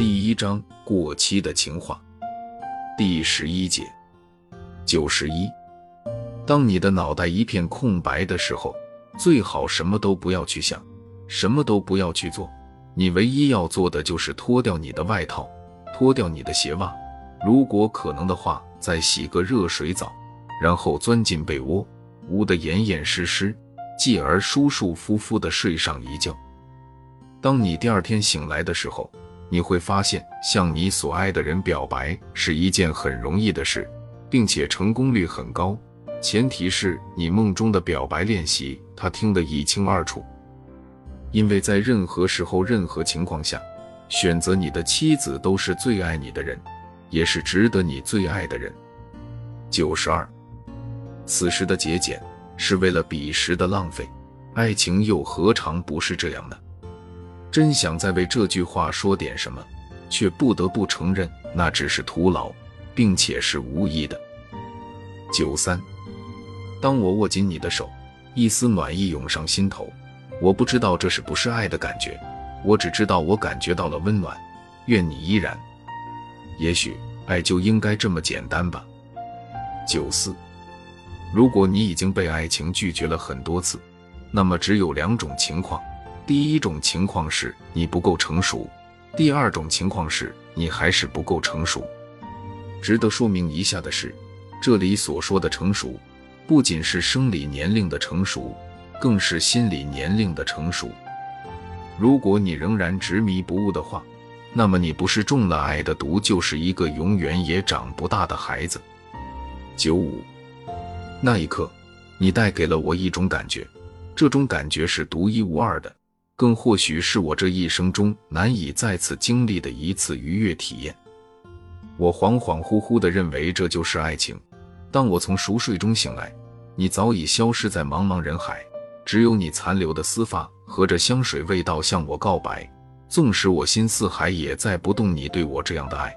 第一章过期的情话，第十一节九十一。当你的脑袋一片空白的时候，最好什么都不要去想，什么都不要去做。你唯一要做的就是脱掉你的外套，脱掉你的鞋袜，如果可能的话，再洗个热水澡，然后钻进被窝，捂得严严实实，继而舒舒服服的睡上一觉。当你第二天醒来的时候，你会发现，向你所爱的人表白是一件很容易的事，并且成功率很高。前提是你梦中的表白练习，他听得一清二楚。因为在任何时候、任何情况下，选择你的妻子都是最爱你的人，也是值得你最爱的人。九十二，此时的节俭是为了彼时的浪费，爱情又何尝不是这样呢？真想再为这句话说点什么，却不得不承认那只是徒劳，并且是无意的。九三。当我握紧你的手，一丝暖意涌上心头。我不知道这是不是爱的感觉，我只知道我感觉到了温暖。愿你依然。也许爱就应该这么简单吧。九四，如果你已经被爱情拒绝了很多次，那么只有两种情况：第一种情况是你不够成熟；第二种情况是你还是不够成熟。值得说明一下的是，这里所说的成熟。不仅是生理年龄的成熟，更是心理年龄的成熟。如果你仍然执迷不悟的话，那么你不是中了爱的毒，就是一个永远也长不大的孩子。九五，那一刻，你带给了我一种感觉，这种感觉是独一无二的，更或许是我这一生中难以再次经历的一次愉悦体验。我恍恍惚惚地认为这就是爱情。当我从熟睡中醒来。你早已消失在茫茫人海，只有你残留的丝发和着香水味道向我告白。纵使我心似海，也再不动你对我这样的爱。